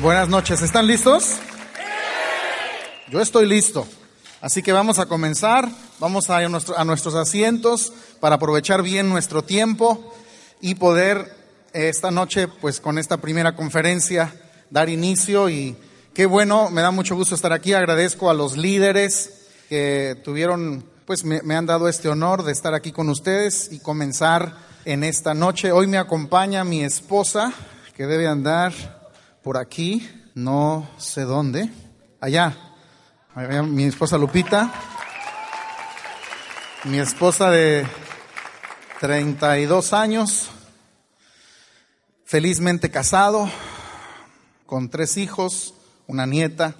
Buenas noches, ¿están listos? Yo estoy listo. Así que vamos a comenzar, vamos a ir a, nuestro- a nuestros asientos para aprovechar bien nuestro tiempo y poder eh, esta noche, pues con esta primera conferencia, dar inicio y qué bueno, me da mucho gusto estar aquí, agradezco a los líderes que tuvieron, pues me, han dado este honor de estar aquí con ustedes y comenzar en esta noche. Hoy me acompaña mi esposa, que debe andar por aquí, no sé dónde, allá mi esposa Lupita, mi esposa de 32 años, felizmente casado, con tres hijos, una nieta,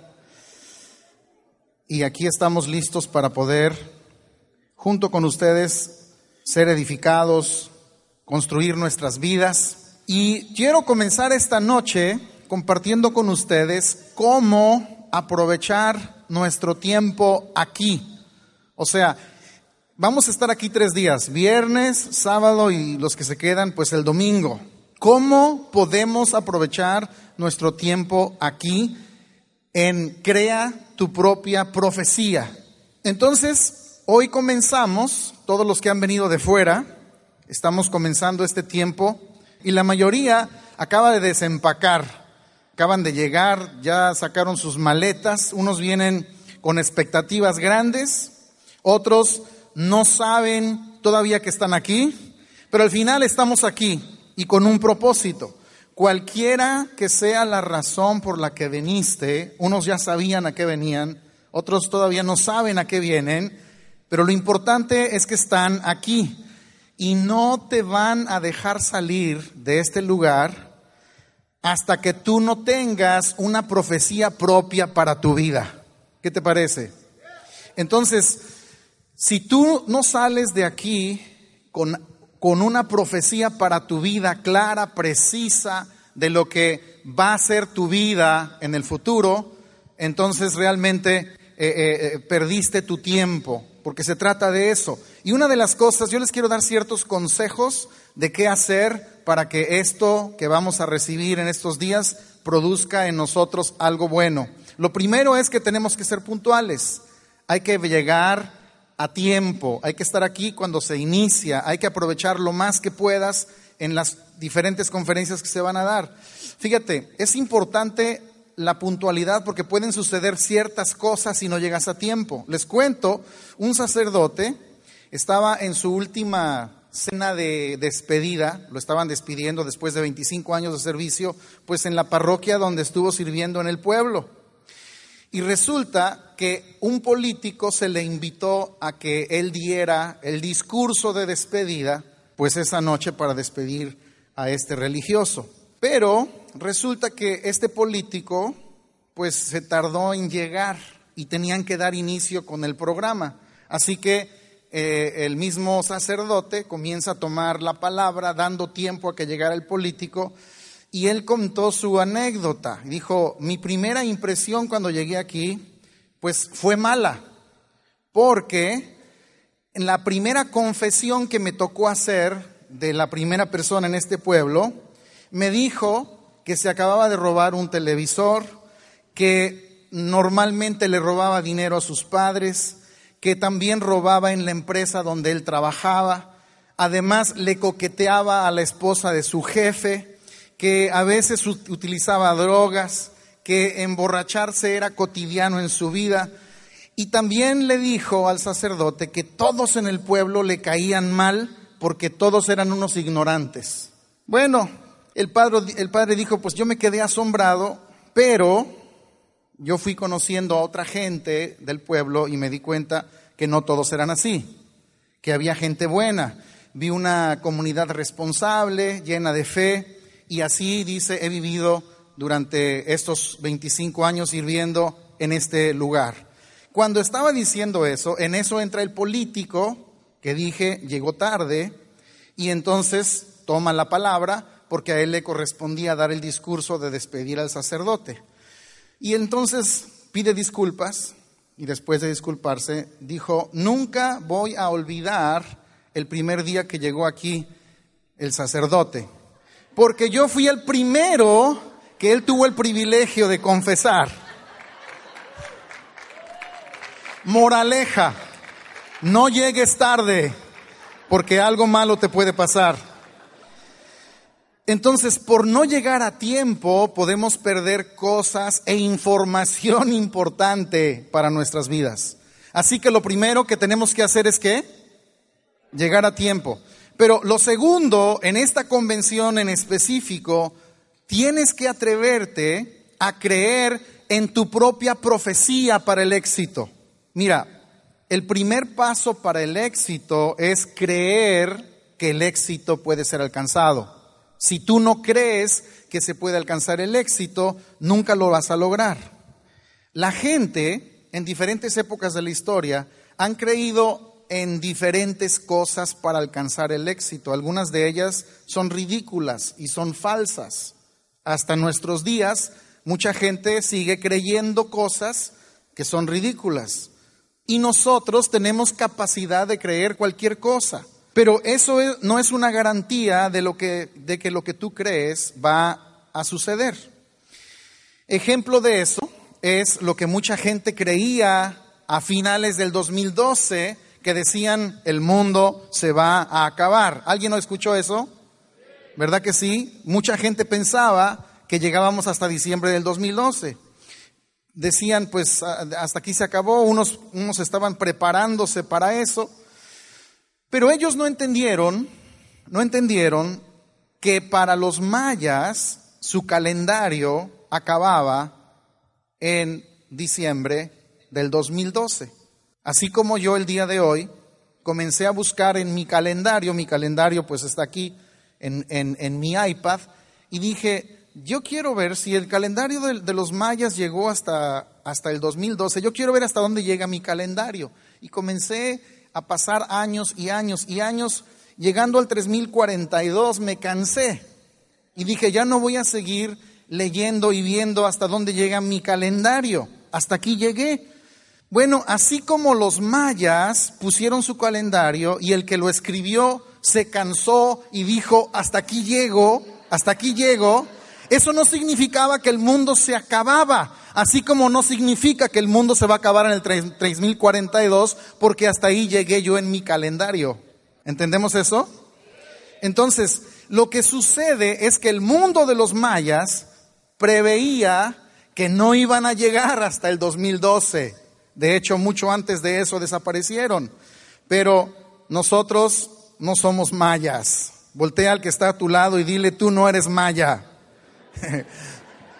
y aquí estamos listos para poder, junto con ustedes, ser edificados, construir nuestras vidas. Y quiero comenzar esta noche compartiendo con ustedes cómo aprovechar nuestro tiempo aquí. O sea, vamos a estar aquí tres días, viernes, sábado y los que se quedan, pues el domingo. ¿Cómo podemos aprovechar nuestro tiempo aquí en Crea tu propia profecía? Entonces, hoy comenzamos, todos los que han venido de fuera, estamos comenzando este tiempo y la mayoría acaba de desempacar, acaban de llegar, ya sacaron sus maletas, unos vienen con expectativas grandes, otros no saben todavía que están aquí, pero al final estamos aquí y con un propósito. Cualquiera que sea la razón por la que viniste, unos ya sabían a qué venían, otros todavía no saben a qué vienen, pero lo importante es que están aquí y no te van a dejar salir de este lugar hasta que tú no tengas una profecía propia para tu vida. ¿Qué te parece? Entonces, si tú no sales de aquí con, con una profecía para tu vida clara, precisa, de lo que va a ser tu vida en el futuro, entonces realmente eh, eh, eh, perdiste tu tiempo, porque se trata de eso. Y una de las cosas, yo les quiero dar ciertos consejos de qué hacer para que esto que vamos a recibir en estos días produzca en nosotros algo bueno. Lo primero es que tenemos que ser puntuales. Hay que llegar a tiempo, hay que estar aquí cuando se inicia, hay que aprovechar lo más que puedas en las diferentes conferencias que se van a dar. Fíjate, es importante la puntualidad porque pueden suceder ciertas cosas si no llegas a tiempo. Les cuento, un sacerdote estaba en su última cena de despedida, lo estaban despidiendo después de 25 años de servicio, pues en la parroquia donde estuvo sirviendo en el pueblo. Y resulta que un político se le invitó a que él diera el discurso de despedida, pues esa noche para despedir a este religioso. Pero resulta que este político, pues se tardó en llegar y tenían que dar inicio con el programa. Así que eh, el mismo sacerdote comienza a tomar la palabra, dando tiempo a que llegara el político, y él contó su anécdota. Dijo, mi primera impresión cuando llegué aquí, pues fue mala, porque en la primera confesión que me tocó hacer de la primera persona en este pueblo, me dijo que se acababa de robar un televisor, que normalmente le robaba dinero a sus padres, que también robaba en la empresa donde él trabajaba, además le coqueteaba a la esposa de su jefe, que a veces utilizaba drogas, que emborracharse era cotidiano en su vida. Y también le dijo al sacerdote que todos en el pueblo le caían mal porque todos eran unos ignorantes. Bueno, el padre, dijo, pues yo me quedé asombrado, pero yo fui conociendo a otra gente del pueblo y me di cuenta que no todos eran así, que había gente buena. Vi una comunidad responsable, llena de fe, y así dice, he vivido durante estos 25 años sirviendo en este lugar. Cuando estaba diciendo eso, en eso entra el político que dije llegó tarde y entonces toma la palabra porque a él le correspondía dar el discurso de despedir al sacerdote. Y entonces pide disculpas y después de disculparse dijo, nunca voy a olvidar el primer día que llegó aquí el sacerdote, porque yo fui el primero que él tuvo el privilegio de confesar. Moraleja, no llegues tarde porque algo malo te puede pasar. Entonces, por no llegar a tiempo, podemos perder cosas e información importante para nuestras vidas. Así que lo primero que tenemos que hacer es que llegar a tiempo. Pero lo segundo, en esta convención en específico, tienes que atreverte a creer en tu propia profecía para el éxito. Mira, el primer paso para el éxito es creer que el éxito puede ser alcanzado. Si tú no crees que se puede alcanzar el éxito, nunca lo vas a lograr. La gente en diferentes épocas de la historia han creído en diferentes cosas para alcanzar el éxito. Algunas de ellas son ridículas y son falsas. Hasta nuestros días, mucha gente sigue creyendo cosas que son ridículas y nosotros tenemos capacidad de creer cualquier cosa. Pero eso no es una garantía de, lo que, de que lo que tú crees va a suceder. Ejemplo de eso es lo que mucha gente creía a finales del 2012, que decían el mundo se va a acabar. ¿Alguien no escuchó eso? ¿Verdad que sí? Mucha gente pensaba que llegábamos hasta diciembre del 2012 decían, pues hasta aquí se acabó, unos, unos estaban preparándose para eso, pero ellos no entendieron, no entendieron que para los mayas su calendario acababa en diciembre del 2012. Así como yo el día de hoy comencé a buscar en mi calendario, mi calendario pues está aquí en, en, mi iPad, y dije, yo quiero ver si el calendario de, los mayas llegó hasta, hasta el 2012, yo quiero ver hasta dónde llega mi calendario. Y comencé a pasar años y años y años, llegando al 3042 me cansé y dije, ya no voy a seguir leyendo y viendo hasta dónde llega mi calendario. Hasta aquí llegué. Bueno, así como los mayas pusieron su calendario y el que lo escribió se cansó y dijo, hasta aquí llego, hasta aquí llego, eso no significaba que el mundo se acababa, así como no significa que el mundo se va a acabar en el 3042, porque hasta ahí llegué yo en mi calendario. ¿Entendemos eso? Entonces, lo que sucede es que el mundo de los mayas preveía que no iban a llegar hasta el 2012. De hecho, mucho antes de eso desaparecieron. Pero nosotros no somos mayas. Voltea al que está a tu lado y dile, tú no eres maya.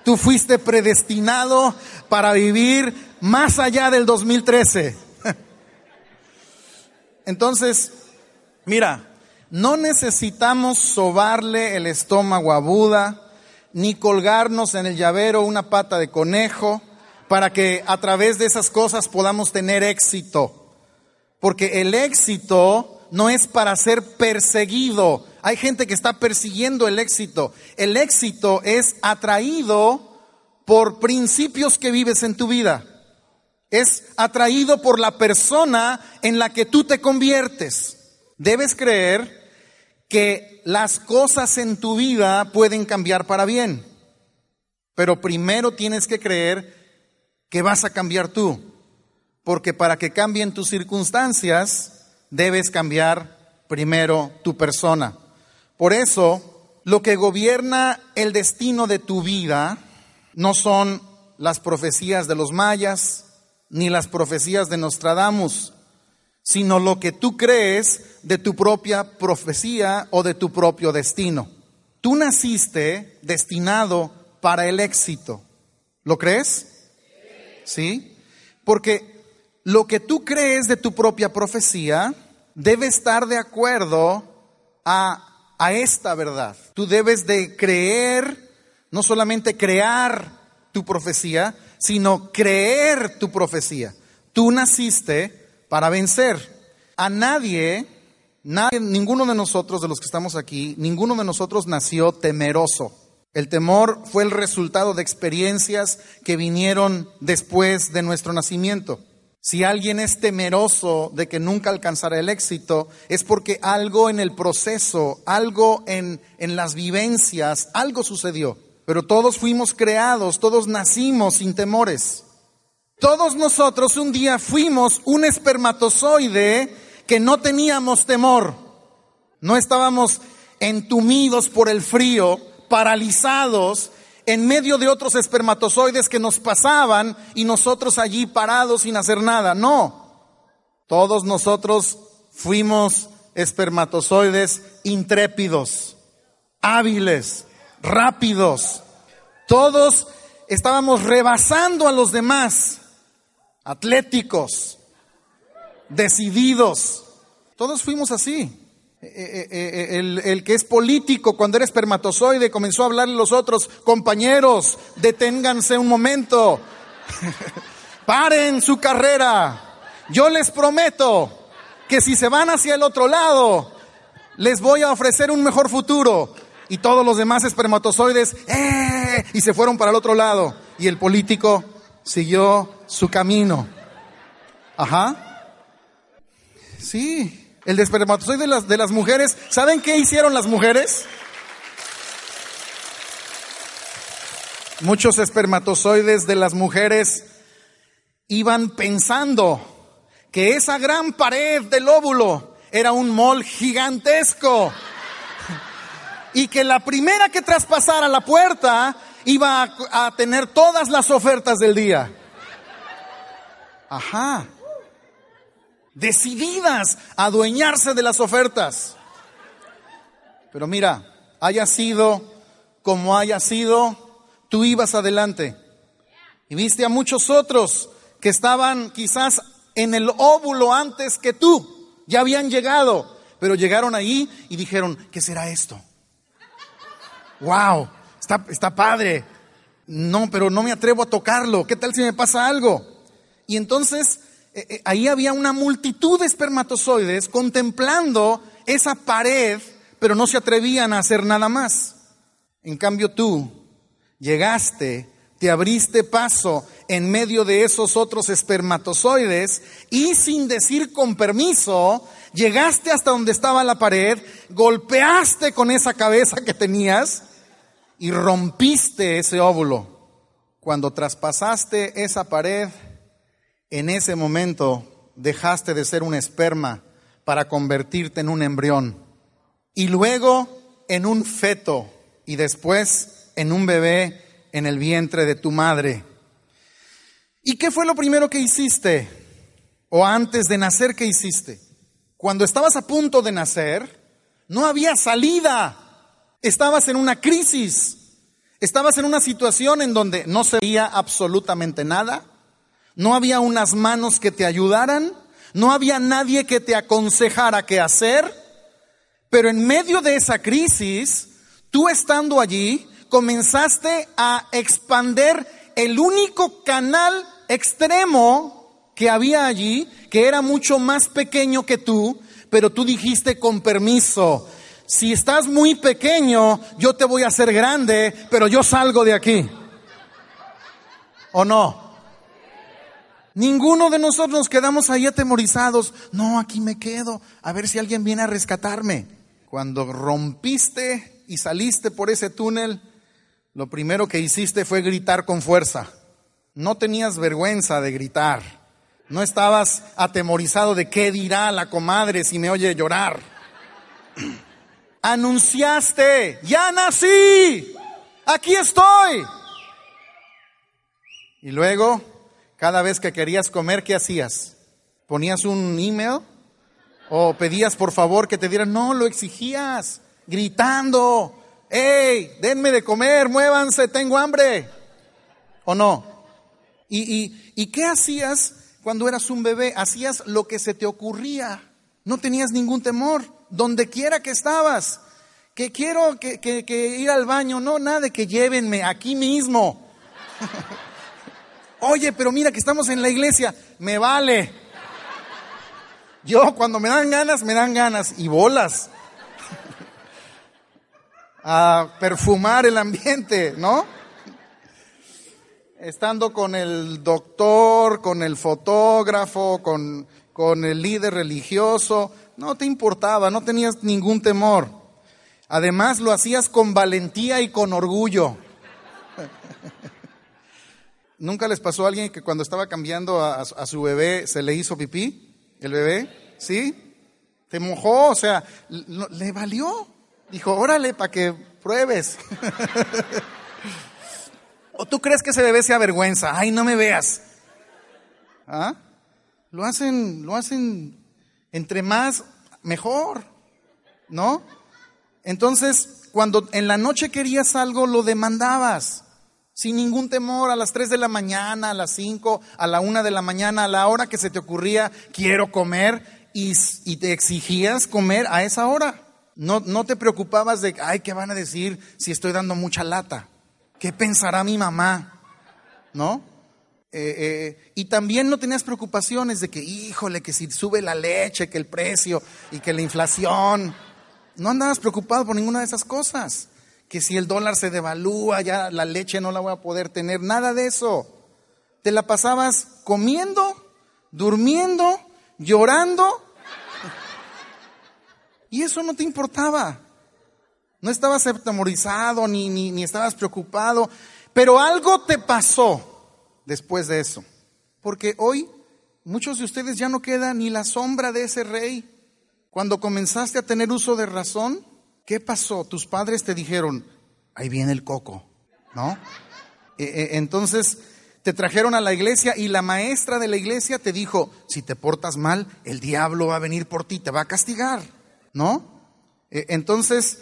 Tú fuiste predestinado para vivir más allá del 2013. Entonces, mira, no necesitamos sobarle el estómago a Buda, ni colgarnos en el llavero una pata de conejo, para que a través de esas cosas podamos tener éxito. Porque el éxito no es para ser perseguido, hay gente que está persiguiendo el éxito. El éxito es atraído por principios que vives en tu vida. Es atraído por la persona en la que tú te conviertes. Debes creer que las cosas en tu vida pueden cambiar para bien. Pero primero tienes que creer que vas a cambiar tú. Porque para que cambien tus circunstancias, debes cambiar primero tu persona. Por eso, lo que gobierna el destino de tu vida no son las profecías de los mayas, ni las profecías de Nostradamus, sino lo que tú crees de tu propia profecía o de tu propio destino. Tú naciste destinado para el éxito. ¿Lo crees? ¿Sí? Porque lo que tú crees de tu propia profecía debe estar de acuerdo a, a esta verdad. Tú debes de creer, no solamente crear tu profecía, sino creer tu profecía. Tú naciste para vencer. A nadie, nadie, ninguno de nosotros, de los que estamos aquí, ninguno de nosotros nació temeroso. El temor fue el resultado de experiencias que vinieron después de nuestro nacimiento. Si alguien es temeroso de que nunca alcanzará el éxito, es porque algo en el proceso, algo en, en las vivencias, algo sucedió. Pero todos fuimos creados, todos nacimos sin temores. Todos nosotros un día fuimos un espermatozoide que no teníamos temor. No estábamos entumidos por el frío, paralizados en medio de otros espermatozoides que nos pasaban y nosotros allí parados sin hacer nada. No, todos nosotros fuimos espermatozoides intrépidos, hábiles, rápidos. Todos estábamos rebasando a los demás, atléticos, decididos. Todos fuimos así. Eh, eh, eh, el, el, que es político cuando era espermatozoide comenzó a hablarle a los otros compañeros, deténganse un momento, paren su carrera, yo les prometo que si se van hacia el otro lado, les voy a ofrecer un mejor futuro. Y todos los demás espermatozoides, ¡eh! y se fueron para el otro lado. Y el político siguió su camino. Ajá. Sí, el de espermatozoide de las, de las mujeres. ¿Saben qué hicieron las mujeres? Muchos espermatozoides de las mujeres iban pensando que esa gran pared del óvulo era un mol gigantesco y que la primera que traspasara la puerta iba a, a tener todas las ofertas del día. Ajá decididas a adueñarse de las ofertas. Pero mira, haya sido como haya sido, tú ibas adelante. Y viste a muchos otros que estaban quizás en el óvulo antes que tú, ya habían llegado, pero llegaron ahí y dijeron, ¿qué será esto? ¡Wow! Está, está padre. No, pero no me atrevo a tocarlo. ¿Qué tal si me pasa algo? Y entonces eh, eh, ahí había una multitud de espermatozoides contemplando esa pared, pero no se atrevían a hacer nada más. En cambio tú llegaste, te abriste paso en medio de esos otros espermatozoides y sin decir con permiso, llegaste hasta donde estaba la pared, golpeaste con esa cabeza que tenías y rompiste ese óvulo. Cuando traspasaste esa pared, en ese momento dejaste de ser un esperma para convertirte en un embrión y luego en un feto y después en un bebé en el vientre de tu madre. ¿Y qué fue lo primero que hiciste? ¿O antes de nacer qué hiciste? Cuando estabas a punto de nacer, no había salida. Estabas en una crisis. Estabas en una situación en donde no se veía absolutamente nada no había unas manos que te ayudaran, no había nadie que te aconsejara qué hacer, pero en medio de esa crisis, tú estando allí, comenzaste a expander el único canal extremo que había allí, que era mucho más pequeño que tú, pero tú dijiste con permiso, si estás muy pequeño, yo te voy a hacer grande, pero yo salgo de aquí. ¿O no? Ninguno de nosotros nos quedamos ahí atemorizados. No, aquí me quedo, a ver si alguien viene a rescatarme. Cuando rompiste y saliste por ese túnel, lo primero que hiciste fue gritar con fuerza. No tenías vergüenza de gritar. No estabas atemorizado de qué dirá la comadre si me oye llorar. Anunciaste, ya nací, aquí estoy. Y luego, cada vez que querías comer, ¿qué hacías? ¿Ponías un email? ¿O pedías por favor que te dieran? No, lo exigías, gritando. ¡Ey, denme de comer, muévanse, tengo hambre! ¿O no? ¿Y, y qué hacías cuando eras un bebé? Hacías lo que se te ocurría. No tenías ningún temor, donde quiera que estabas. Que quiero que, que ir al baño, no, nada que llévenme aquí mismo. Oye, pero mira que estamos en la iglesia, me vale. Yo cuando me dan ganas, me dan ganas y bolas. A perfumar el ambiente, ¿no? Estando con el doctor, con el fotógrafo, con, con el líder religioso, no te importaba, no tenías ningún temor. Además lo hacías con valentía y con orgullo. ¿Nunca les pasó a alguien que cuando estaba cambiando a, su bebé se le hizo pipí? ¿El bebé? ¿Sí? Te mojó, o sea, le valió. Dijo, órale, para que pruebes. ¿O tú crees que ese bebé se avergüenza? Ay, no me veas. ¿Ah? Lo hacen, lo hacen entre más, mejor. ¿No? Entonces, cuando en la noche querías algo, lo demandabas sin ningún temor, a las 3 de la mañana, a las 5, a la 1 de la mañana, a la hora que se te ocurría, quiero comer, y, te exigías comer a esa hora. No, no te preocupabas de, ay, ¿qué van a decir si estoy dando mucha lata? ¿Qué pensará mi mamá? ¿No? Eh, eh, y también no tenías preocupaciones de que, híjole, que si sube la leche, que el precio y que la inflación. No andabas preocupado por ninguna de esas cosas que si el dólar se devalúa, ya la leche no la voy a poder tener, nada de eso. Te la pasabas comiendo, durmiendo, llorando, y eso no te importaba. No estabas atemorizado ni, ni, ni estabas preocupado, pero algo te pasó después de eso. Porque hoy muchos de ustedes ya no queda ni la sombra de ese rey. Cuando comenzaste a tener uso de razón, ¿Qué pasó? Tus padres te dijeron, ahí viene el coco, ¿no? E, e, entonces te trajeron a la iglesia y la maestra de la iglesia te dijo, si te portas mal, el diablo va a venir por ti, te va a castigar, ¿no? E, entonces,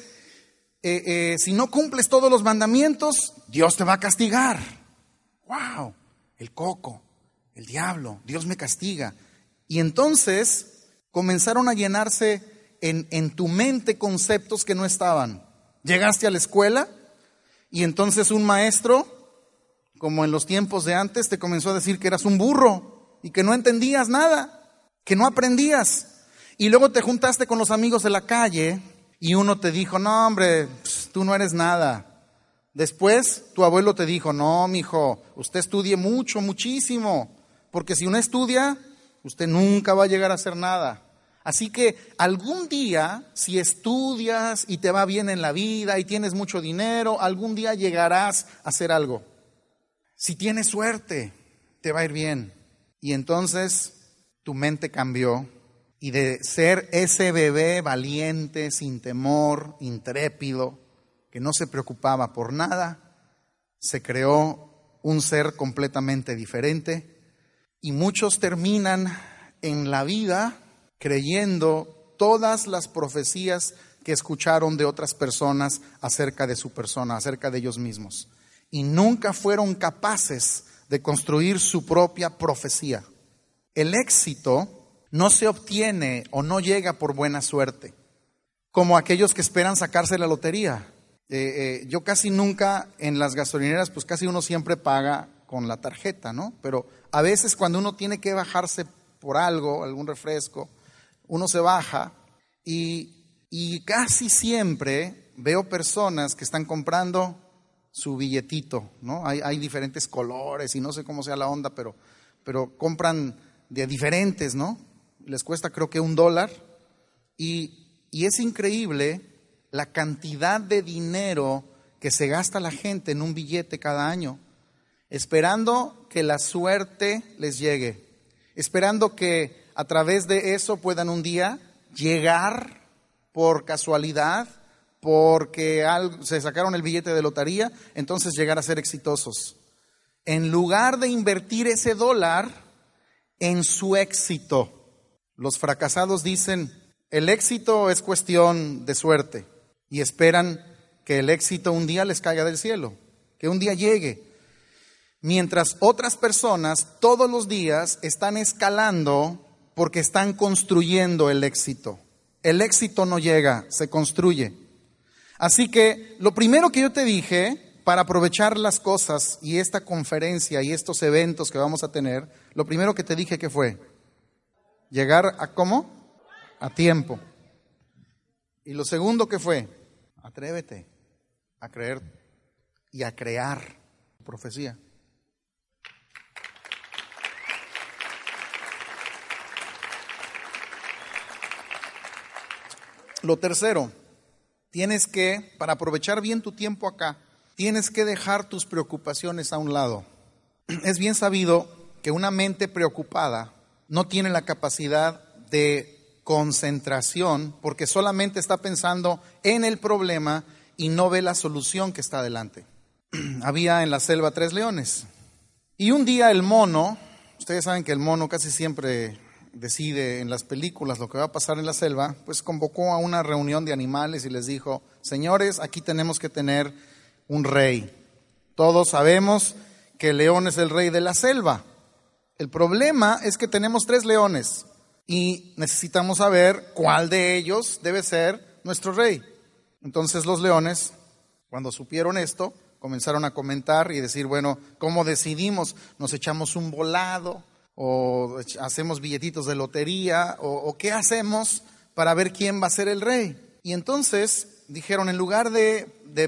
si no cumples todos los mandamientos, Dios te va a castigar. ¡Wow! El coco, el diablo, Dios me castiga. Y entonces comenzaron a llenarse en, tu mente conceptos que no estaban. Llegaste a la escuela y entonces un maestro, como en los tiempos de antes, te comenzó a decir que eras un burro y que no entendías nada, que no aprendías. Y luego te juntaste con los amigos de la calle y uno te dijo, no hombre, tú no eres nada. Después tu abuelo te dijo, no, mijo, usted estudie mucho, muchísimo, porque si uno estudia, usted nunca va a llegar a hacer nada. Así que algún día, si estudias y te va bien en la vida y tienes mucho dinero, algún día llegarás a hacer algo. Si tienes suerte, te va a ir bien. Y entonces tu mente cambió y de ser ese bebé valiente, sin temor, intrépido, que no se preocupaba por nada, se creó un ser completamente diferente y muchos terminan en la vida creyendo todas las profecías que escucharon de otras personas acerca de su persona, acerca de ellos mismos. Y nunca fueron capaces de construir su propia profecía. El éxito no se obtiene o no llega por buena suerte, como aquellos que esperan sacarse la lotería. Eh, eh, yo casi nunca en las gasolineras, pues casi uno siempre paga con la tarjeta, ¿no? Pero a veces cuando uno tiene que bajarse por algo, algún refresco, uno se baja y, casi siempre veo personas que están comprando su billetito, ¿no? Hay, diferentes colores y no sé cómo sea la onda, pero, pero compran de diferentes, ¿no? Les cuesta creo que un dólar y, y es increíble la cantidad de dinero que se gasta la gente en un billete cada año, esperando que la suerte les llegue, esperando que a través de eso puedan un día llegar por casualidad, porque se sacaron el billete de lotería, entonces llegar a ser exitosos. en lugar de invertir ese dólar en su éxito. Los fracasados dicen, el éxito es cuestión de suerte y esperan que el éxito un día les caiga del cielo, que un día llegue. Mientras otras personas todos los días están escalando porque están construyendo el éxito. El éxito no llega, se construye. Así que lo primero que yo te dije para aprovechar las cosas y esta conferencia y estos eventos que vamos a tener, lo primero que te dije que fue llegar a cómo? A tiempo. Y lo segundo que fue, atrévete a creer y a crear profecía. Lo tercero, tienes que, para aprovechar bien tu tiempo acá, tienes que dejar tus preocupaciones a un lado. Es bien sabido que una mente preocupada no tiene la capacidad de concentración porque solamente está pensando en el problema y no ve la solución que está adelante. Había en la selva tres leones y un día el mono, ustedes saben que el mono casi siempre decide en las películas lo que va a pasar en la selva, pues convocó a una reunión de animales y les dijo, señores, aquí tenemos que tener un rey. Todos sabemos que el león es el rey de la selva. El problema es que tenemos tres leones y necesitamos saber cuál de ellos debe ser nuestro rey. Entonces los leones, cuando supieron esto, comenzaron a comentar y decir, bueno, ¿cómo decidimos? ¿Nos echamos un volado? O hacemos billetitos de lotería, o, qué hacemos para ver quién va a ser el rey. Y entonces dijeron, en lugar de,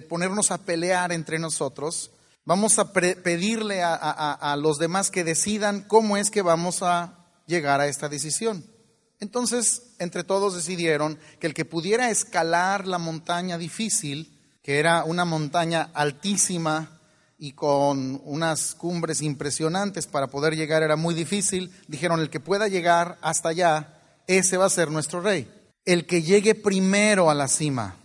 ponernos a pelear entre nosotros, vamos a pedirle a, los demás que decidan cómo es que vamos a llegar a esta decisión. Entonces, entre todos decidieron que el que pudiera escalar la montaña difícil, que era una montaña altísima, y con unas cumbres impresionantes para poder llegar era muy difícil, dijeron, el que pueda llegar hasta allá, ese va a ser nuestro rey. El que llegue primero a la cima,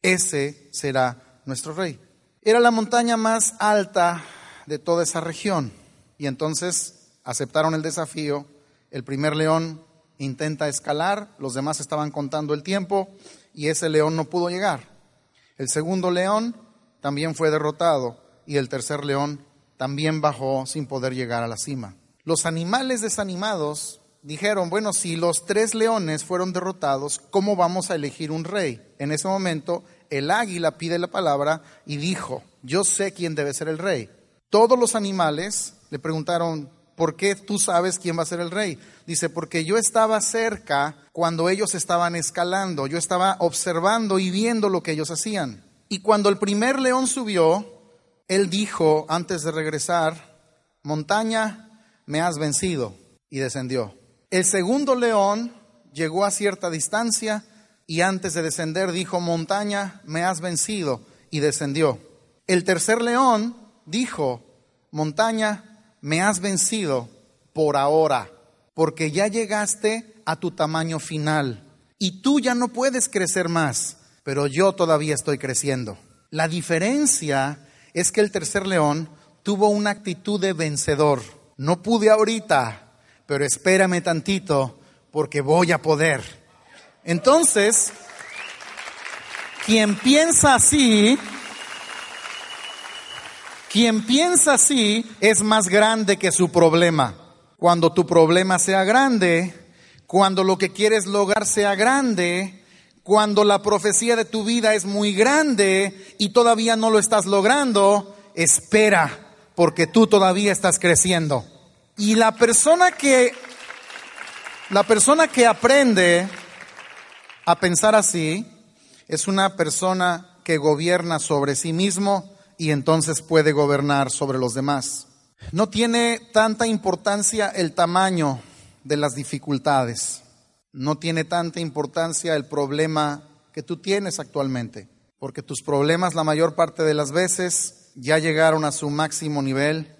ese será nuestro rey. Era la montaña más alta de toda esa región y entonces aceptaron el desafío. El primer león intenta escalar, los demás estaban contando el tiempo y ese león no pudo llegar. El segundo león también fue derrotado y el tercer león también bajó sin poder llegar a la cima. Los animales desanimados dijeron, bueno, si los tres leones fueron derrotados, ¿cómo vamos a elegir un rey? En ese momento, el águila pide la palabra y dijo, yo sé quién debe ser el rey. Todos los animales le preguntaron, ¿por qué tú sabes quién va a ser el rey? Dice, porque yo estaba cerca cuando ellos estaban escalando, yo estaba observando y viendo lo que ellos hacían. Y cuando el primer león subió, él dijo antes de regresar, montaña, me has vencido, y descendió. El segundo león llegó a cierta distancia y antes de descender dijo, montaña, me has vencido, y descendió. El tercer león dijo, montaña, me has vencido por ahora, porque ya llegaste a tu tamaño final y tú ya no puedes crecer más, pero yo todavía estoy creciendo. La diferencia es que el tercer león tuvo una actitud de vencedor. No pude ahorita, pero espérame tantito porque voy a poder. Entonces, quien piensa así, quien piensa así es más grande que su problema. Cuando tu problema sea grande, cuando lo que quieres lograr sea grande, cuando la profecía de tu vida es muy grande y todavía no lo estás logrando, espera, porque tú todavía estás creciendo. Y la persona que la persona que aprende a pensar así es una persona que gobierna sobre sí mismo y entonces puede gobernar sobre los demás. No tiene tanta importancia el tamaño de las dificultades no tiene tanta importancia el problema que tú tienes actualmente, porque tus problemas la mayor parte de las veces ya llegaron a su máximo nivel,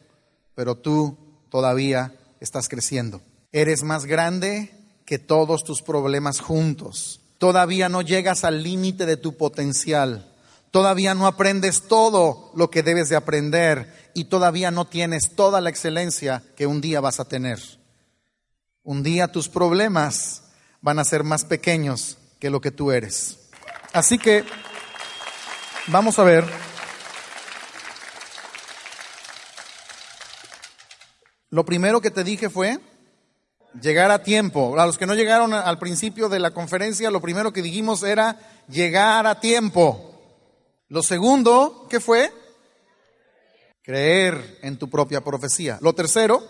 pero tú todavía estás creciendo. Eres más grande que todos tus problemas juntos. Todavía no llegas al límite de tu potencial. Todavía no aprendes todo lo que debes de aprender y todavía no tienes toda la excelencia que un día vas a tener. Un día tus problemas van a ser más pequeños que lo que tú eres. Así que vamos a ver. Lo primero que te dije fue llegar a tiempo. A los que no llegaron al principio de la conferencia, lo primero que dijimos era llegar a tiempo. Lo segundo, ¿qué fue? Creer en tu propia profecía. Lo tercero,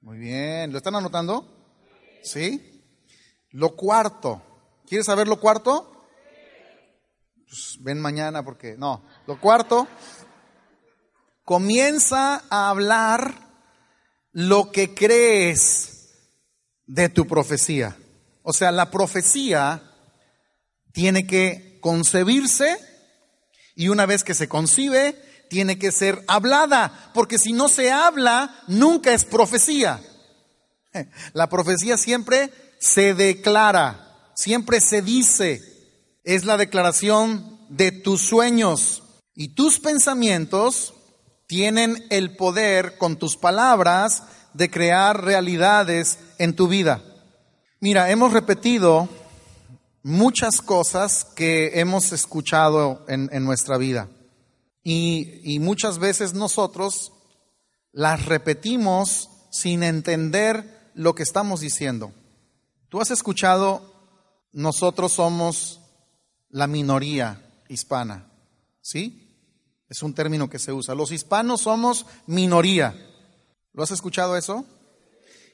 muy bien, ¿lo están anotando? ¿Sí? Lo cuarto, ¿quieres saber lo cuarto? Pues ven mañana porque, no, lo cuarto, comienza a hablar lo que crees de tu profecía. O sea, la profecía tiene que concebirse y una vez que se concibe, tiene que ser hablada, porque si no se habla, nunca es profecía. La profecía siempre se declara, siempre se dice, es la declaración de tus sueños y tus pensamientos tienen el poder con tus palabras de crear realidades en tu vida. Mira, hemos repetido muchas cosas que hemos escuchado en, nuestra vida y, muchas veces nosotros las repetimos sin entender lo que estamos diciendo. Tú has escuchado, nosotros somos la minoría hispana, ¿sí? Es un término que se usa. Los hispanos somos minoría. ¿Lo has escuchado eso?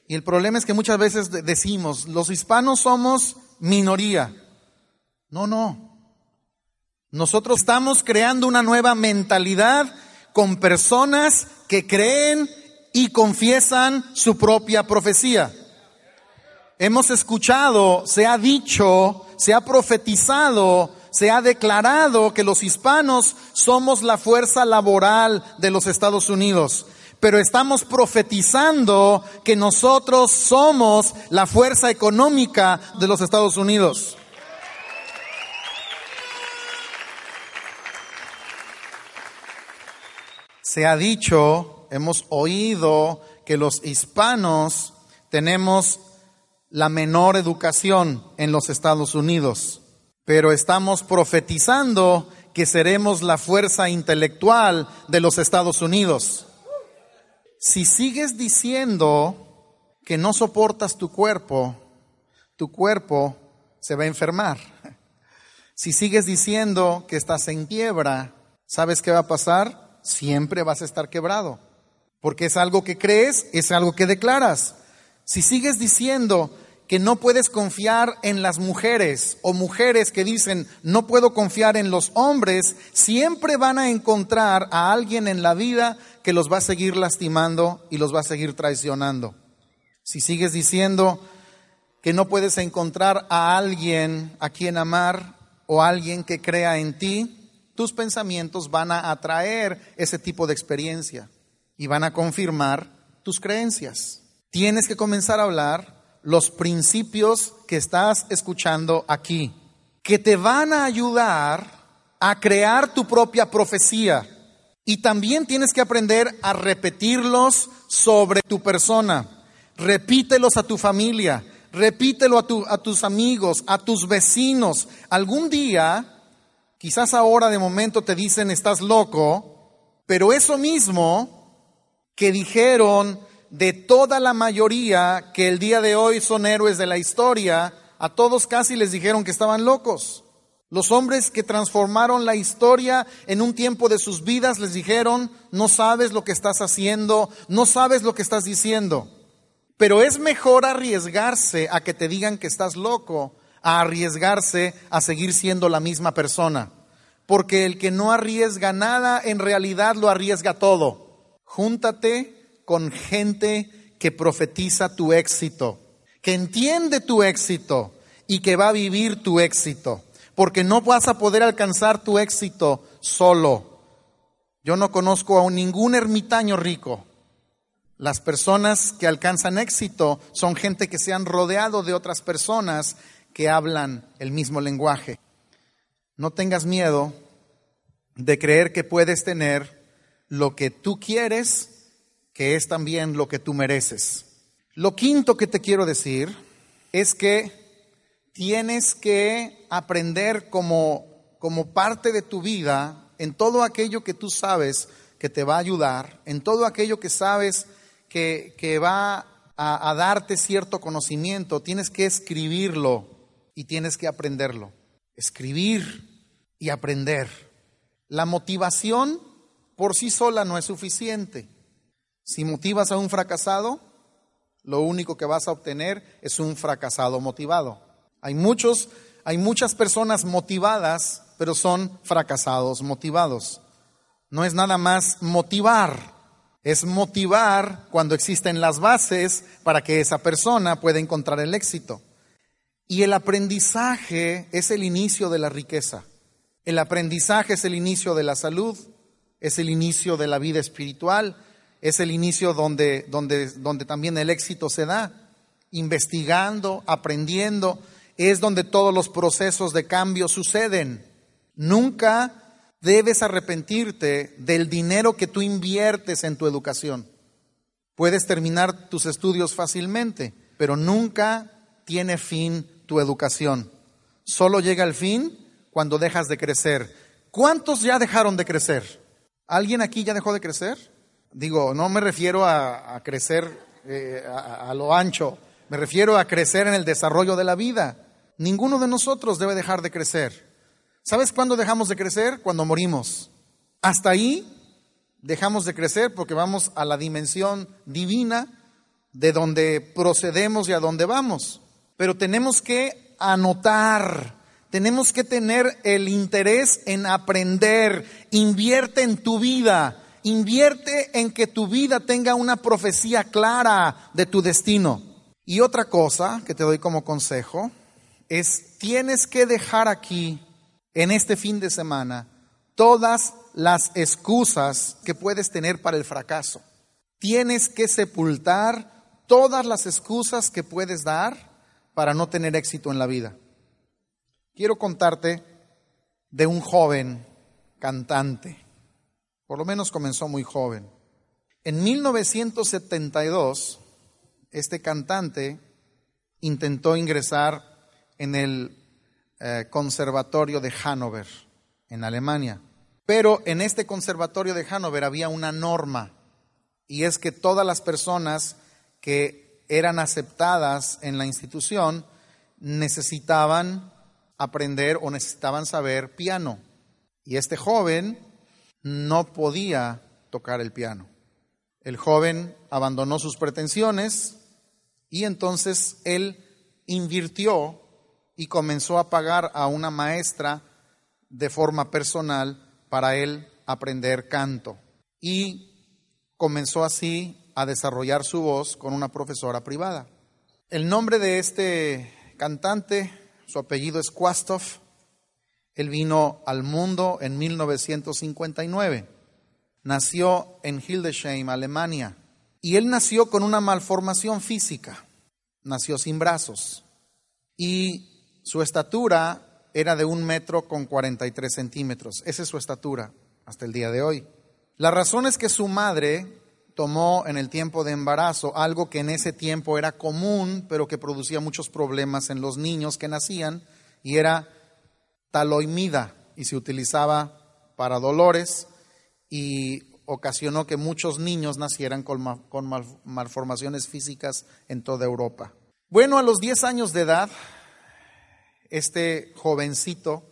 Y el problema es que muchas veces decimos, los hispanos somos minoría. No, no. Nosotros estamos creando una nueva mentalidad con personas que creen y confiesan su propia profecía. Hemos escuchado, se ha dicho, se ha profetizado, se ha declarado que los hispanos somos la fuerza laboral de los Estados Unidos pero estamos profetizando que nosotros somos la fuerza económica de los Estados Unidos. Se ha dicho, hemos oído que los hispanos tenemos la menor educación en los Estados Unidos, pero estamos profetizando que seremos la fuerza intelectual de los Estados Unidos. Si sigues diciendo que no soportas tu cuerpo, tu cuerpo se va a enfermar. Si sigues diciendo que estás en quiebra, ¿sabes qué va a pasar? Siempre vas a estar quebrado. Porque es algo que crees, es algo que declaras. Si sigues diciendo que no puedes confiar en las mujeres o mujeres que dicen no puedo confiar en los hombres, siempre van a encontrar a alguien en la vida que los va a seguir lastimando y los va a seguir traicionando. Si sigues diciendo que no puedes encontrar a alguien a quien amar o alguien que crea en ti, tus pensamientos van a atraer ese tipo de experiencia y van a confirmar tus creencias. Tienes que comenzar a hablar los principios que estás escuchando aquí, que te van a ayudar a crear tu propia profecía. Y también tienes que aprender a repetirlos sobre tu persona. Repítelos a tu familia, repítelo a, a tus amigos, a tus vecinos. Algún día, quizás ahora de momento te dicen estás loco, pero eso mismo que dijeron de toda la mayoría que el día de hoy son héroes de la historia, a todos casi les dijeron que estaban locos. Los hombres que transformaron la historia en un tiempo de sus vidas les dijeron, no sabes lo que estás haciendo, no sabes lo que estás diciendo. Pero es mejor arriesgarse a que te digan que estás loco, a arriesgarse a seguir siendo la misma persona. Porque el que no arriesga nada, en realidad lo arriesga todo. Júntate con gente que profetiza tu éxito, que entiende tu éxito y que va a vivir tu éxito, porque no vas a poder alcanzar tu éxito solo. Yo no conozco a ningún ermitaño rico. Las personas que alcanzan éxito son gente que se han rodeado de otras personas que hablan el mismo lenguaje. No tengas miedo de creer que puedes tener lo que tú quieres, que es también lo que tú mereces. Lo quinto que te quiero decir es que tienes que aprender como, como parte de tu vida en todo aquello que tú sabes que te va a ayudar, en todo aquello que sabes que, que va a, a darte cierto conocimiento, tienes que escribirlo y tienes que aprenderlo. Escribir y aprender. La motivación por sí sola no es suficiente. Si motivas a un fracasado, lo único que vas a obtener es un fracasado motivado. Hay muchos, hay muchas personas motivadas, pero son fracasados motivados. No es nada más motivar, es motivar cuando existen las bases para que esa persona pueda encontrar el éxito. Y el aprendizaje es el inicio de la riqueza. El aprendizaje es el inicio de la salud, es el inicio de la vida espiritual, es el inicio donde, donde, donde también el éxito se da. Investigando, aprendiendo, es donde todos los procesos de cambio suceden. Nunca debes arrepentirte del dinero que tú inviertes en tu educación. Puedes terminar tus estudios fácilmente, pero nunca tiene fin tu educación. Solo llega el fin cuando dejas de crecer. ¿Cuántos ya dejaron de crecer? ¿Alguien aquí ya dejó de crecer? Digo, no me refiero a, crecer eh, a, a lo ancho, me refiero a crecer en el desarrollo de la vida. Ninguno de nosotros debe dejar de crecer. ¿Sabes cuándo dejamos de crecer? Cuando morimos. Hasta ahí dejamos de crecer porque vamos a la dimensión divina de donde procedemos y a donde vamos. Pero tenemos que anotar tenemos que tener el interés en aprender. Invierte en tu vida. Invierte en que tu vida tenga una profecía clara de tu destino. Y otra cosa que te doy como consejo es tienes que dejar aquí en este fin de semana todas las excusas que puedes tener para el fracaso. Tienes que sepultar todas las excusas que puedes dar para no tener éxito en la vida. Quiero contarte de un joven cantante, por lo menos comenzó muy joven. En 1972, este cantante intentó ingresar en el eh, Conservatorio de Hannover, en Alemania. Pero en este Conservatorio de Hannover había una norma, y es que todas las personas que eran aceptadas en la institución necesitaban aprender o necesitaban saber piano. Y este joven no podía tocar el piano. El joven abandonó sus pretensiones y entonces él invirtió y comenzó a pagar a una maestra de forma personal para él aprender canto. Y comenzó así a desarrollar su voz con una profesora privada. El nombre de este cantante su apellido es Kwastov. Él vino al mundo en 1959. Nació en Hildesheim, Alemania. Y él nació con una malformación física. Nació sin brazos. Y su estatura era de un metro con 43 centímetros. Esa es su estatura hasta el día de hoy. La razón es que su madre tomó en el tiempo de embarazo algo que en ese tiempo era común, pero que producía muchos problemas en los niños que nacían, y era taloimida, y se utilizaba para dolores, y ocasionó que muchos niños nacieran con, malformaciones físicas en toda Europa. Bueno, a los 10 años de edad, este jovencito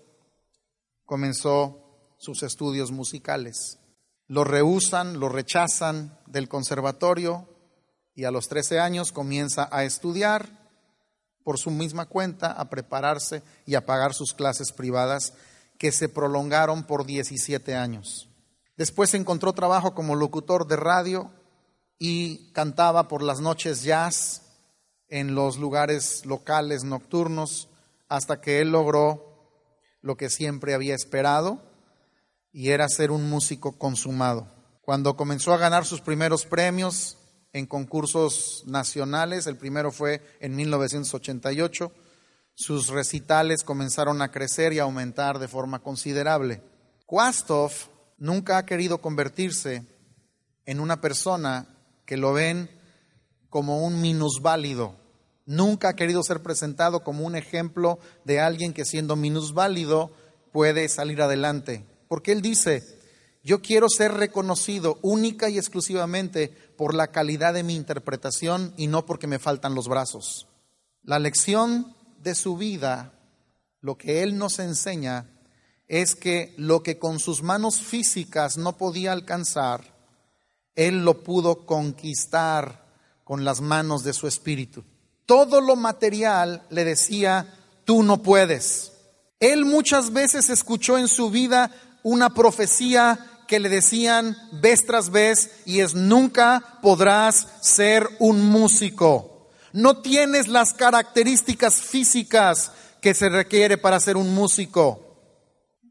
comenzó sus estudios musicales lo rehusan, lo rechazan del conservatorio y a los 13 años comienza a estudiar por su misma cuenta, a prepararse y a pagar sus clases privadas que se prolongaron por 17 años. Después encontró trabajo como locutor de radio y cantaba por las noches jazz en los lugares locales nocturnos hasta que él logró lo que siempre había esperado, y era ser un músico consumado. Cuando comenzó a ganar sus primeros premios en concursos nacionales, el primero fue en 1988, sus recitales comenzaron a crecer y aumentar de forma considerable. Kwastov nunca ha querido convertirse en una persona que lo ven como un minusválido. Nunca ha querido ser presentado como un ejemplo de alguien que siendo minusválido puede salir adelante. Porque él dice, yo quiero ser reconocido única y exclusivamente por la calidad de mi interpretación y no porque me faltan los brazos. La lección de su vida, lo que él nos enseña, es que lo que con sus manos físicas no podía alcanzar, él lo pudo conquistar con las manos de su espíritu. Todo lo material le decía, tú no puedes. Él muchas veces escuchó en su vida una profecía que le decían vez tras vez y es nunca podrás ser un músico. No tienes las características físicas que se requiere para ser un músico.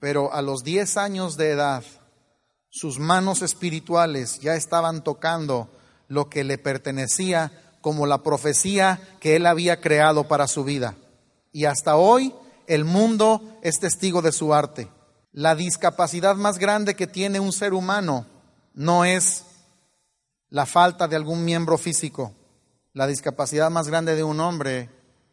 Pero a los 10 años de edad, sus manos espirituales ya estaban tocando lo que le pertenecía como la profecía que él había creado para su vida. Y hasta hoy el mundo es testigo de su arte. La discapacidad más grande que tiene un ser humano no es la falta de algún miembro físico. La discapacidad más grande de un hombre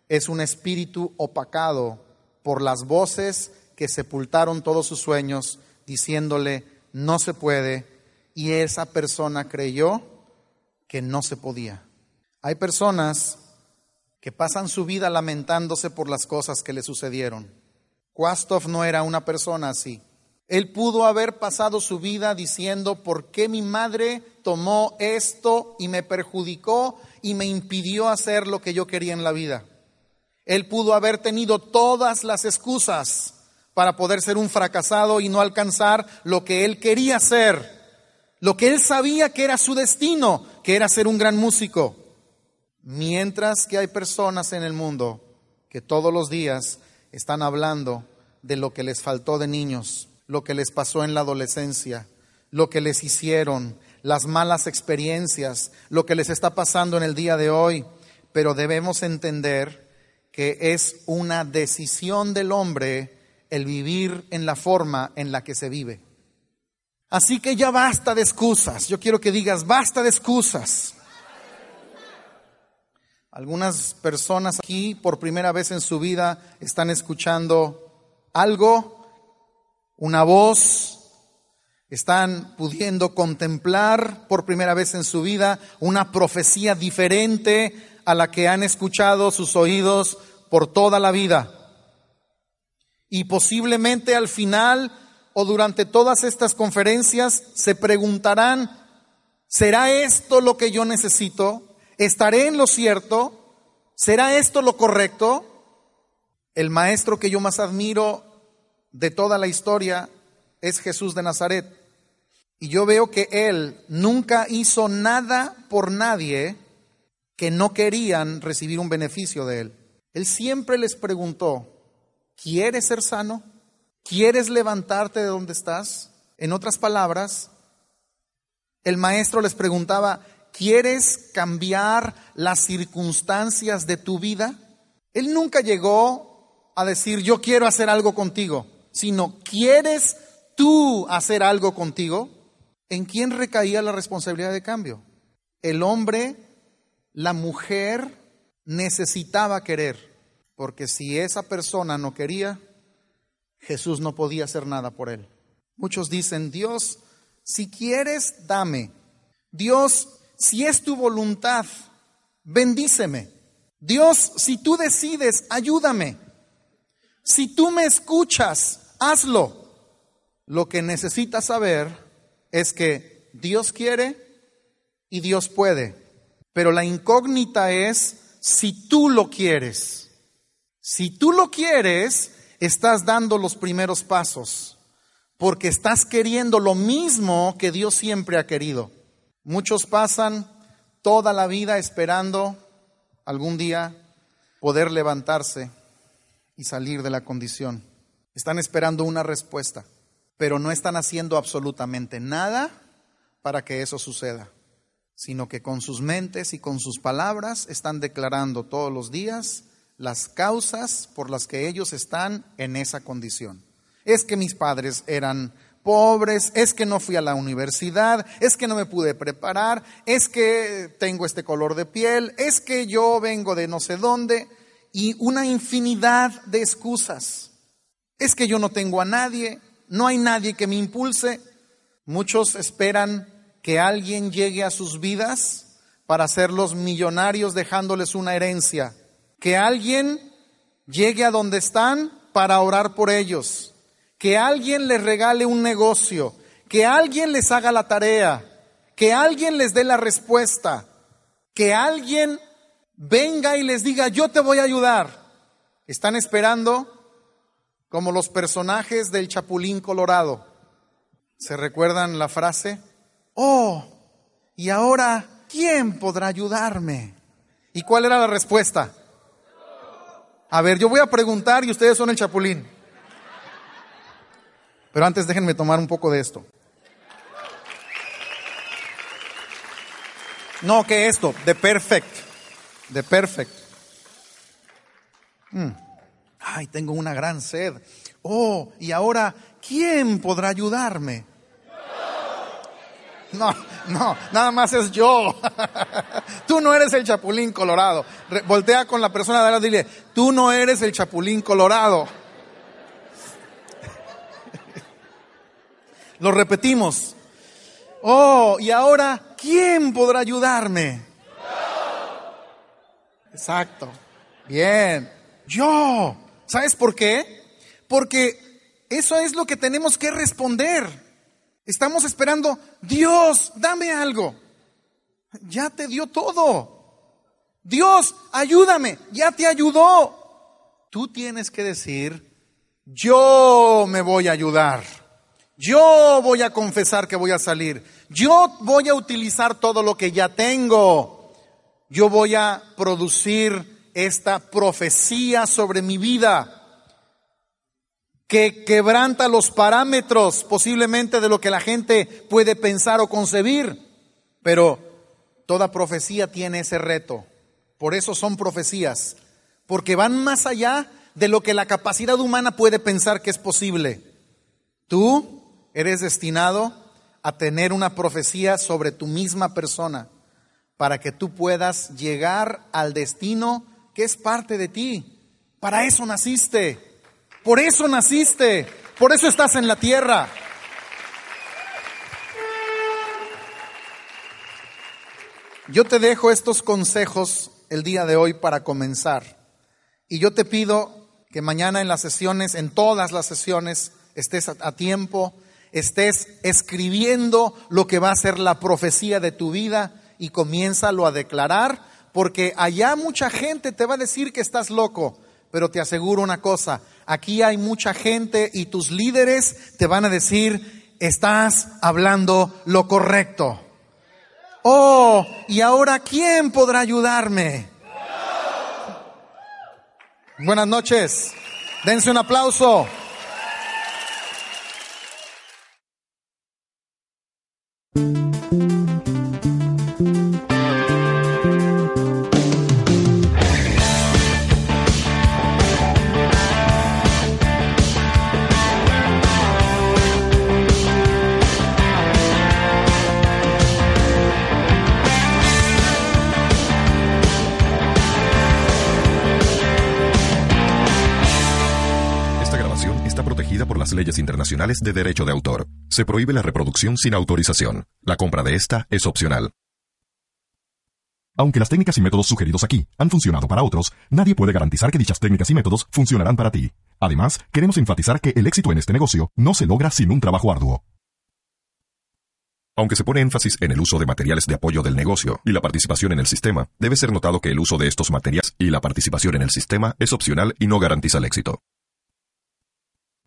es un espíritu opacado por las voces que sepultaron todos sus sueños diciéndole no se puede y esa persona creyó que no se podía. Hay personas que pasan su vida lamentándose por las cosas que le sucedieron. Kwastov no era una persona así. Él pudo haber pasado su vida diciendo, ¿por qué mi madre tomó esto y me perjudicó y me impidió hacer lo que yo quería en la vida? Él pudo haber tenido todas las excusas para poder ser un fracasado y no alcanzar lo que él quería ser, lo que él sabía que era su destino, que era ser un gran músico. Mientras que hay personas en el mundo que todos los días están hablando de lo que les faltó de niños, lo que les pasó en la adolescencia, lo que les hicieron, las malas experiencias, lo que les está pasando en el día de hoy. Pero debemos entender que es una decisión del hombre el vivir en la forma en la que se vive. Así que ya basta de excusas. Yo quiero que digas, basta de excusas. Algunas personas aquí por primera vez en su vida están escuchando algo, una voz, están pudiendo contemplar por primera vez en su vida una profecía diferente a la que han escuchado sus oídos por toda la vida. Y posiblemente al final o durante todas estas conferencias se preguntarán, ¿será esto lo que yo necesito? ¿Estaré en lo cierto? ¿Será esto lo correcto? El maestro que yo más admiro de toda la historia es Jesús de Nazaret. Y yo veo que él nunca hizo nada por nadie que no querían recibir un beneficio de él. Él siempre les preguntó, ¿quieres ser sano? ¿Quieres levantarte de donde estás? En otras palabras, el maestro les preguntaba, ¿Quieres cambiar las circunstancias de tu vida? Él nunca llegó a decir, yo quiero hacer algo contigo, sino, ¿quieres tú hacer algo contigo? ¿En quién recaía la responsabilidad de cambio? El hombre, la mujer necesitaba querer, porque si esa persona no quería, Jesús no podía hacer nada por él. Muchos dicen, Dios, si quieres, dame. Dios, si es tu voluntad, bendíceme. Dios, si tú decides, ayúdame. Si tú me escuchas, hazlo. Lo que necesitas saber es que Dios quiere y Dios puede. Pero la incógnita es si tú lo quieres. Si tú lo quieres, estás dando los primeros pasos, porque estás queriendo lo mismo que Dios siempre ha querido. Muchos pasan toda la vida esperando algún día poder levantarse y salir de la condición. Están esperando una respuesta, pero no están haciendo absolutamente nada para que eso suceda, sino que con sus mentes y con sus palabras están declarando todos los días las causas por las que ellos están en esa condición. Es que mis padres eran pobres, es que no fui a la universidad, es que no me pude preparar, es que tengo este color de piel, es que yo vengo de no sé dónde y una infinidad de excusas. Es que yo no tengo a nadie, no hay nadie que me impulse. Muchos esperan que alguien llegue a sus vidas para hacerlos millonarios dejándoles una herencia. Que alguien llegue a donde están para orar por ellos. Que alguien les regale un negocio. Que alguien les haga la tarea. Que alguien les dé la respuesta. Que alguien venga y les diga, yo te voy a ayudar. Están esperando como los personajes del Chapulín Colorado. ¿Se recuerdan la frase? Oh, y ahora, ¿quién podrá ayudarme? ¿Y cuál era la respuesta? A ver, yo voy a preguntar y ustedes son el Chapulín. Pero antes déjenme tomar un poco de esto. No, ¿qué esto? De perfect de perfect. Mm. Ay, tengo una gran sed. Oh, y ahora, ¿quién podrá ayudarme? No, no, nada más es yo. tú no eres el chapulín colorado. voltea con la persona de al dile, tú no eres el chapulín colorado. Lo repetimos. Oh, y ahora, ¿quién podrá ayudarme? Exacto. Bien. Yo. ¿Sabes por qué? Porque eso es lo que tenemos que responder. Estamos esperando, Dios, dame algo. Ya te dio todo. Dios, ayúdame, ya te ayudó. Tú tienes que decir, yo me voy a ayudar. Yo voy a confesar que voy a salir. Yo voy a utilizar todo lo que ya tengo yo voy a producir esta profecía sobre mi vida que quebranta los parámetros posiblemente de lo que la gente puede pensar o concebir. Pero toda profecía tiene ese reto. Por eso son profecías, porque van más allá de lo que la capacidad humana puede pensar que es posible. Tú eres destinado a tener una profecía sobre tu misma persona para que tú puedas llegar al destino que es parte de ti. Para eso naciste. Por eso naciste. Por eso estás en la tierra. Yo te dejo estos consejos el día de hoy para comenzar. Y yo te pido que mañana en las sesiones, en todas las sesiones, estés a tiempo, estés escribiendo lo que va a ser la profecía de tu vida y comiénzalo a declarar, porque allá mucha gente te va a decir que estás loco, pero te aseguro una cosa, aquí hay mucha gente y tus líderes te van a decir, estás hablando lo correcto. Oh, y ahora ¿quién podrá ayudarme? Buenas noches. Dense un aplauso. De derecho de autor. Se prohíbe la reproducción sin autorización. La compra de esta es opcional. Aunque las técnicas y métodos sugeridos aquí han funcionado para otros, nadie puede garantizar que dichas técnicas y métodos funcionarán para ti. Además, queremos enfatizar que el éxito en este negocio no se logra sin un trabajo arduo. Aunque se pone énfasis en el uso de materiales de apoyo del negocio y la participación en el sistema, debe ser notado que el uso de estos materiales y la participación en el sistema es opcional y no garantiza el éxito